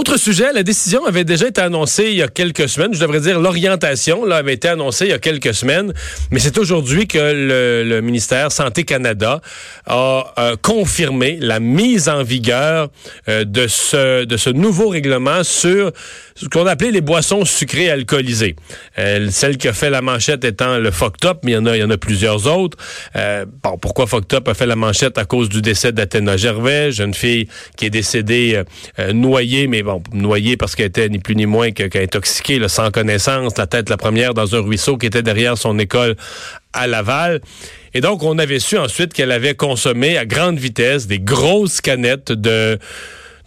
autre sujet, la décision avait déjà été annoncée il y a quelques semaines. Je devrais dire l'orientation avait été annoncée il y a quelques semaines, mais c'est aujourd'hui que le, ministère Santé Canada a euh, confirmé la mise en vigueur euh, de ce de ce nouveau règlement sur ce qu'on appelait les boissons sucrées alcoolisées. Euh, celle qui a fait la manchette étant le Fuck mais il y en a plusieurs autres. bon, pourquoi Fuck a fait la manchette? À cause du décès d'Athéna Gervais, jeune fille qui est décédée noyée, mais bon, noyée parce qu'elle était ni plus ni moins qu'intoxiquée, sans connaissance, la tête la première dans un ruisseau qui était derrière son école à Laval. Et donc, on avait su ensuite qu'elle avait consommé à grande vitesse des grosses canettes de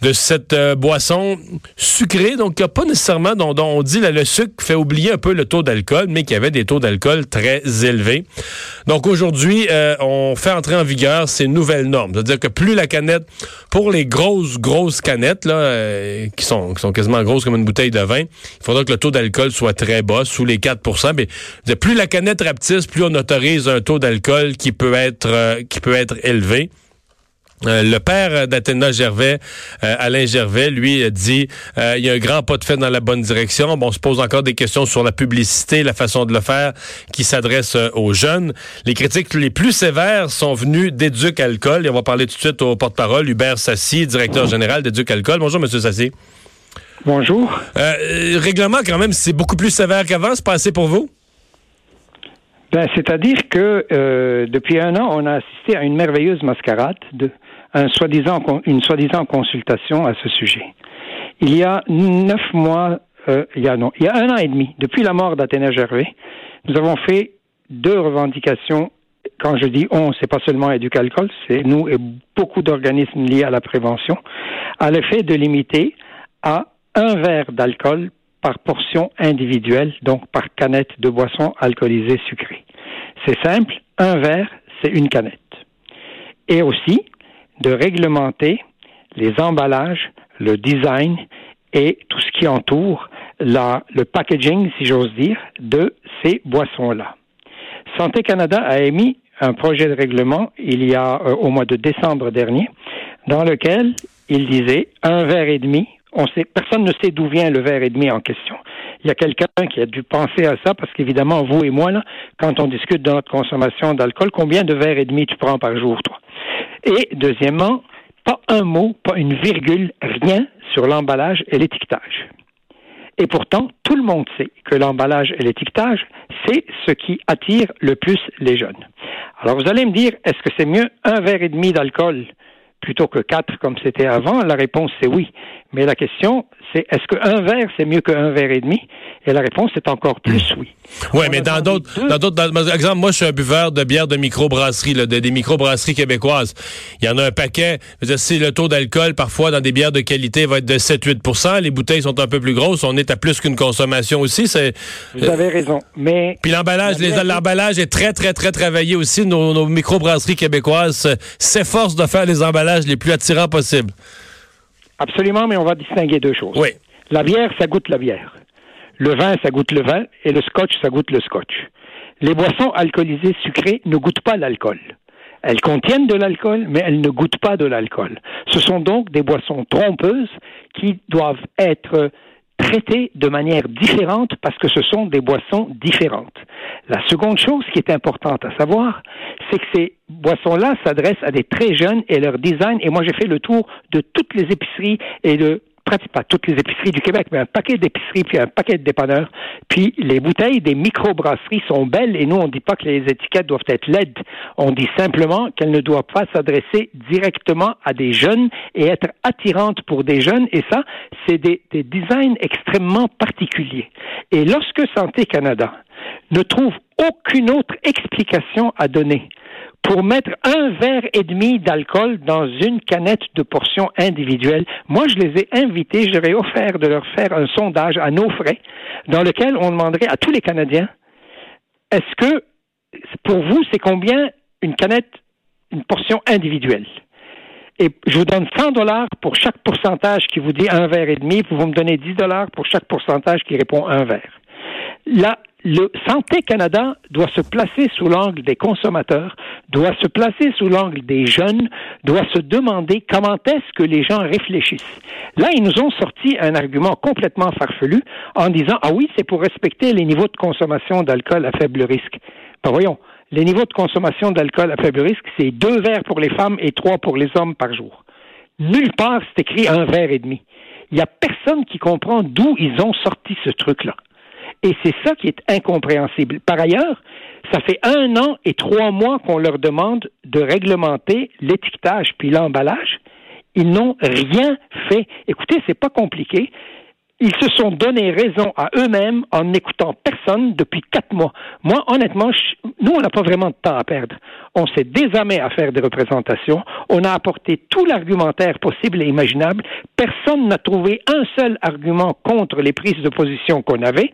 de cette euh, boisson sucrée, donc a pas nécessairement, dont, on dit là, le sucre fait oublier un peu le taux d'alcool, mais qui avait des taux d'alcool très élevés. Donc aujourd'hui, euh, on fait entrer en vigueur ces nouvelles normes. C'est-à-dire que plus la canette, pour les grosses, grosses canettes, là, euh, qui, sont, qui sont quasiment grosses comme une bouteille de vin, il faudra que le taux d'alcool soit très bas, sous les 4 mais plus la canette rapetisse, plus on autorise un taux d'alcool qui peut qui peut être élevé. Euh, le père d'Athéna Gervais, euh, Alain Gervais, lui a dit euh, il y a un grand pas de fait dans la bonne direction. Bon, on se pose encore des questions sur la publicité, la façon de le faire, qui s'adresse aux jeunes. Les critiques les plus sévères sont venues d'Éduc Alcool. Et on va parler tout de suite au porte-parole, Hubert Sassi, directeur général d'Éduc Alcool. Bonjour, Monsieur Sassi. Bonjour. règlement, quand même, c'est beaucoup plus sévère qu'avant. C'est pas assez pour vous? Ben, c'est-à-dire que depuis un an, on a assisté à une merveilleuse mascarade de un soi-disant, une soi-disant consultation à ce sujet. Il y a neuf mois, euh, il, y a, non, il y a un an et demi, depuis la mort d'Athéna Gervais, nous avons fait deux revendications. Quand je dis on, c'est pas seulement Éducalcool, c'est nous et beaucoup d'organismes liés à la prévention, à l'effet de limiter à un verre d'alcool par portion individuelle, donc par canette de boisson alcoolisée sucrée. C'est simple, un verre, c'est une canette. Et aussi, de réglementer les emballages, le design et tout ce qui entoure le packaging, si j'ose dire, de ces boissons-là. Santé Canada a émis un projet de règlement il y a euh, au mois de décembre dernier, dans lequel il disait un verre et demi. On sait, personne ne sait d'où vient le verre et demi en question. Il y a quelqu'un qui a dû penser à ça parce qu'évidemment, vous et moi, quand on discute de notre consommation d'alcool, combien de verres et demi tu prends par jour, toi? Et deuxièmement, pas un mot, pas une virgule, rien sur l'emballage et l'étiquetage. Et pourtant, tout le monde sait que l'emballage et l'étiquetage, c'est ce qui attire le plus les jeunes. Alors vous allez me dire, est-ce que c'est mieux un verre et demi d'alcool plutôt que quatre comme c'était avant? La réponse c'est oui. Mais la question, c'est est-ce qu'un verre, c'est mieux qu'un verre et demi? Et la réponse est encore plus oui. Oui, mais dans d'autres, dans d'autres, par exemple, moi, je suis un buveur de bière de microbrasserie, là, de, des microbrasseries québécoises. Il y en a un paquet. Si le taux d'alcool, parfois, dans des bières de qualité, va être de 7-8% les bouteilles sont un peu plus grosses, on est à plus qu'une consommation aussi. C'est, Vous avez raison. Mais. Puis l'emballage, l'emballage est très, très, très travaillé aussi. Nos, nos microbrasseries québécoises s'efforcent de faire les emballages les plus attirants possibles. Absolument, mais on va distinguer deux choses. Oui. La bière, ça goûte la bière. Le vin, ça goûte le vin. Et le scotch, ça goûte le scotch. Les boissons alcoolisées sucrées ne goûtent pas l'alcool. Elles contiennent de l'alcool, mais elles ne goûtent pas de l'alcool. Ce sont donc des boissons trompeuses qui doivent être traitées de manière différente parce que ce sont des boissons différentes. La seconde chose qui est importante à savoir, c'est que ces boissons-là s'adressent à des très jeunes et leur design, et moi j'ai fait le tour de toutes les épiceries et de pratiquement pas toutes les épiceries du Québec, mais un paquet d'épiceries puis un paquet de dépanneurs. Puis les bouteilles des microbrasseries sont belles et nous, on ne dit pas que les étiquettes doivent être laides. On dit simplement qu'elles ne doivent pas s'adresser directement à des jeunes et être attirantes pour des jeunes. Et ça, c'est des, des designs extrêmement particuliers. Et lorsque Santé Canada ne trouve aucune autre explication à donner pour mettre un verre et demi d'alcool dans une canette de portion individuelle. Moi, je les ai invités, j'aurais offert de leur faire un sondage à nos frais, dans lequel on demanderait à tous les Canadiens, est-ce que, pour vous, c'est combien une canette, une portion individuelle? Et je vous donne 100 dollars pour chaque pourcentage qui vous dit un verre et demi, vous me donnez 10 dollars pour chaque pourcentage qui répond un verre. La, le Santé Canada doit se placer sous l'angle des consommateurs, doit se placer sous l'angle des jeunes, doit se demander comment est-ce que les gens réfléchissent. Là, ils nous ont sorti un argument complètement farfelu en disant ah oui, c'est pour respecter les niveaux de consommation d'alcool à faible risque. Ben voyons, les niveaux de consommation d'alcool à faible risque, c'est deux verres pour les femmes et trois pour les hommes par jour. Nulle part c'est écrit un verre et demi. Il n'y a personne qui comprend d'où ils ont sorti ce truc-là. Et c'est ça qui est incompréhensible. Par ailleurs, ça fait un an et trois mois qu'on leur demande de réglementer l'étiquetage puis l'emballage. Ils n'ont rien fait. Écoutez, c'est pas compliqué. Ils se sont donné raison à eux-mêmes en n'écoutant personne depuis quatre mois. Moi, honnêtement, nous, on n'a pas vraiment de temps à perdre. On s'est désarmé à faire des représentations. On a apporté tout l'argumentaire possible et imaginable. Personne n'a trouvé un seul argument contre les prises de position qu'on avait.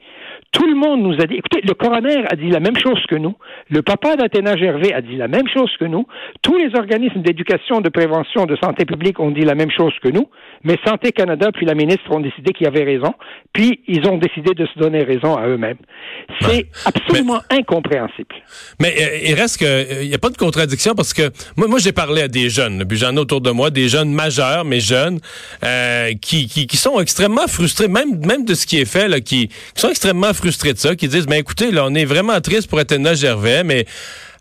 Tout le monde nous a dit, écoutez, le coroner a dit la même chose que nous, le papa d'Athéna Gervais a dit la même chose que nous, tous les organismes d'éducation, de prévention, de santé publique ont dit la même chose que nous, mais Santé Canada puis la ministre ont décidé qu'il y avait raison, puis ils ont décidé de se donner raison à eux-mêmes. C'est absolument incompréhensible. Mais euh, il reste que il n'y a pas de contradiction parce que moi, moi j'ai parlé à des jeunes, puis j'en ai autour de moi, des jeunes majeurs, mais jeunes, euh, qui, qui, qui, sont extrêmement frustrés, même, même de ce qui est fait, là, qui, qui sont extrêmement frustrés de ça, qui disent, ben écoutez, là, on est vraiment triste pour Athéna Gervais, mais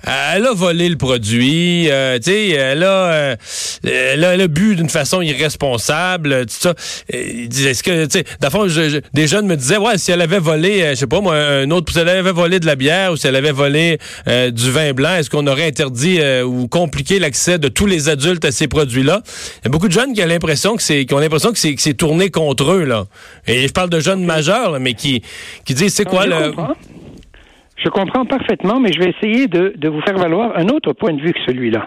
elle a volé le produit, euh, tu sais, elle a, euh, elle a, bu d'une façon irresponsable, tout ça. Est-ce que, tu sais, d'abord, des jeunes me disaient, ouais, si elle avait volé, euh, je sais pas moi, un autre, si elle avait volé de la bière ou si elle avait volé du vin blanc, est-ce qu'on aurait interdit ou compliqué l'accès de tous les adultes à ces produits-là? Il y a beaucoup de jeunes qui ont l'impression que c'est, qui ont l'impression que c'est, que c'est tourné contre eux là. Et je parle de jeunes majeurs, mais qui, qui disent, c'est quoi le je comprends parfaitement, mais je vais essayer de, vous faire valoir un autre point de vue que celui-là.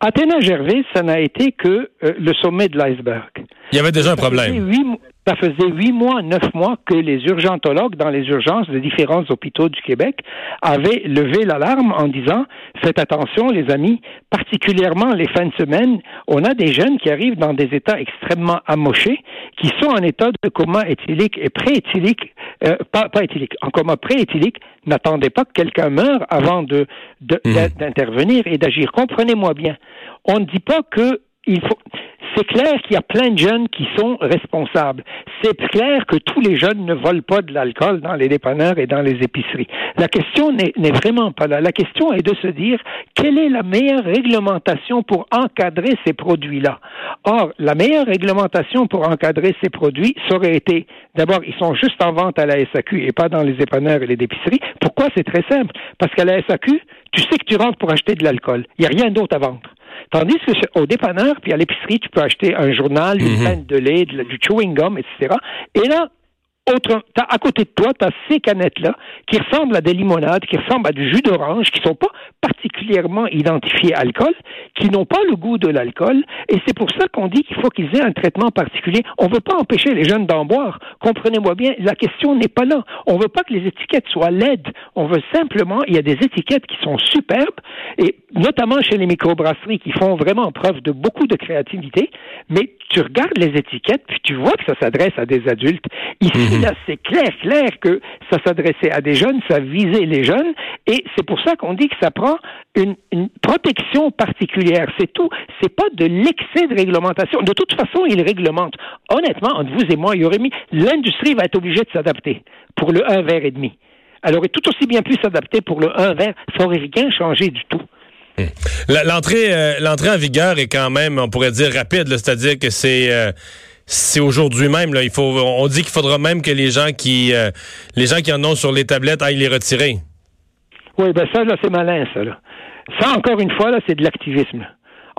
Athéna Gervais, ça n'a été que euh, le sommet de l'iceberg. Il y avait déjà un problème. Ça faisait huit mois, neuf mois que les urgentologues dans les urgences de différents hôpitaux du Québec avaient levé l'alarme en disant faites attention, les amis, particulièrement les fins de semaine, on a des jeunes qui arrivent dans des états extrêmement amochés, qui sont en état de coma éthylique et prééthylique, euh, pas, pas éthylique, en coma prééthylique. N'attendez pas que quelqu'un meure avant de, mmh. d'intervenir et d'agir. Comprenez-moi bien. On ne dit pas que il faut c'est clair qu'il y a plein de jeunes qui sont responsables. C'est clair que tous les jeunes ne volent pas de l'alcool dans les dépanneurs et dans les épiceries. La question n'est vraiment pas là. La question est de se dire quelle est la meilleure réglementation pour encadrer ces produits-là? Or, la meilleure réglementation pour encadrer ces produits, ça aurait été, d'abord, ils sont juste en vente à la SAQ et pas dans les dépanneurs et les épiceries. Pourquoi? C'est très simple. Parce qu'à la SAQ, tu sais que tu rentres pour acheter de l'alcool. Il n'y a rien d'autre à vendre. Tandis que au dépanneur, puis à l'épicerie, tu peux acheter un journal, une mm de lait, du chewing gum, etc. Et là, autre, à côté de toi, tu as ces canettes-là qui ressemblent à des limonades, qui ressemblent à du jus d'orange, qui sont pas particulièrement identifiés alcool, qui n'ont pas le goût de l'alcool, et c'est pour ça qu'on dit qu'il faut qu'ils aient un traitement particulier. On ne veut pas empêcher les jeunes d'en boire. Comprenez-moi bien, la question n'est pas là. On ne veut pas que les étiquettes soient laides. On veut simplement, il y a des étiquettes qui sont superbes, et notamment chez les microbrasseries qui font vraiment preuve de beaucoup de créativité, mais tu regardes les étiquettes, puis tu vois que ça s'adresse à des adultes. Ici, mhm. là, c'est clair, clair que ça s'adressait à des jeunes, ça visait les jeunes, et c'est pour ça qu'on dit que ça prend une, protection particulière. C'est tout. C'est pas de l'excès de réglementation. De toute façon, ils réglementent. Honnêtement, entre vous et moi, il y aurait mis, l'industrie va être obligée de s'adapter pour le 1 verre et demi. Elle aurait tout aussi bien pu s'adapter pour le 1 verre. Ça aurait rien changé du tout. L'entrée, euh, l'entrée en vigueur est quand même, on pourrait dire rapide, c'est-à-dire que c'est euh, c'est aujourd'hui même. Là, il faut, on dit qu'il faudra même que les gens qui euh, les gens qui en ont sur les tablettes aillent les retirer. Oui, ben ça là, c'est malin, ça là. Ça encore une fois là, c'est de l'activisme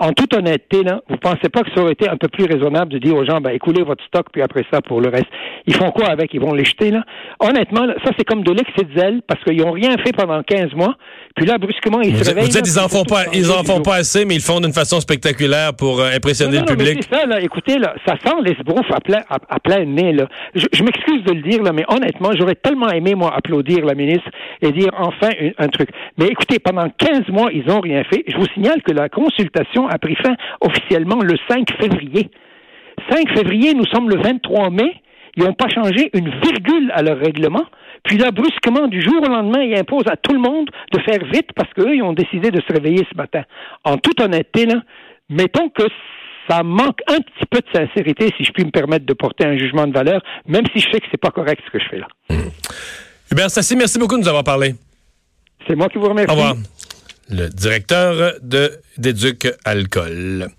en toute honnêteté, là, vous pensez pas que ça aurait été un peu plus raisonnable de dire aux gens, ben, écoulez votre stock, puis après ça, pour le reste. Ils font quoi avec? Ils vont les jeter, là? Honnêtement, ça, c'est comme de l'excès de zèle, parce qu'ils ont rien fait pendant 15 mois, puis là, brusquement, ils se réveillent. Vous dites, ils en font pas, ils en font pas assez, mais ils font d'une façon spectaculaire pour euh, impressionner le public. c'est ça, là. Écoutez, là, ça sent l'esbrouf à plein, à, plein nez, là. Je, m'excuse de le dire, là, mais honnêtement, j'aurais tellement aimé, moi, applaudir la ministre et dire enfin un, truc. Mais écoutez, pendant 15 mois, ils ont rien fait. Je vous signale que la consultation a pris fin officiellement le 5 février. 5 février, nous sommes le 23 mai. Ils n'ont pas changé une virgule à leur règlement. Puis là, brusquement, du jour au lendemain, il impose à tout le monde de faire vite parce qu'eux, ils ont décidé de se réveiller ce matin. En toute honnêteté, là, mettons que ça manque un petit peu de sincérité, si je puis me permettre de porter un jugement de valeur, même si je sais que c'est pas correct ce que je fais là. Hubert Sassi, merci beaucoup de nous avoir parlé. C'est moi qui vous remercie. Au revoir. Le directeur de d'Éduc Alcool.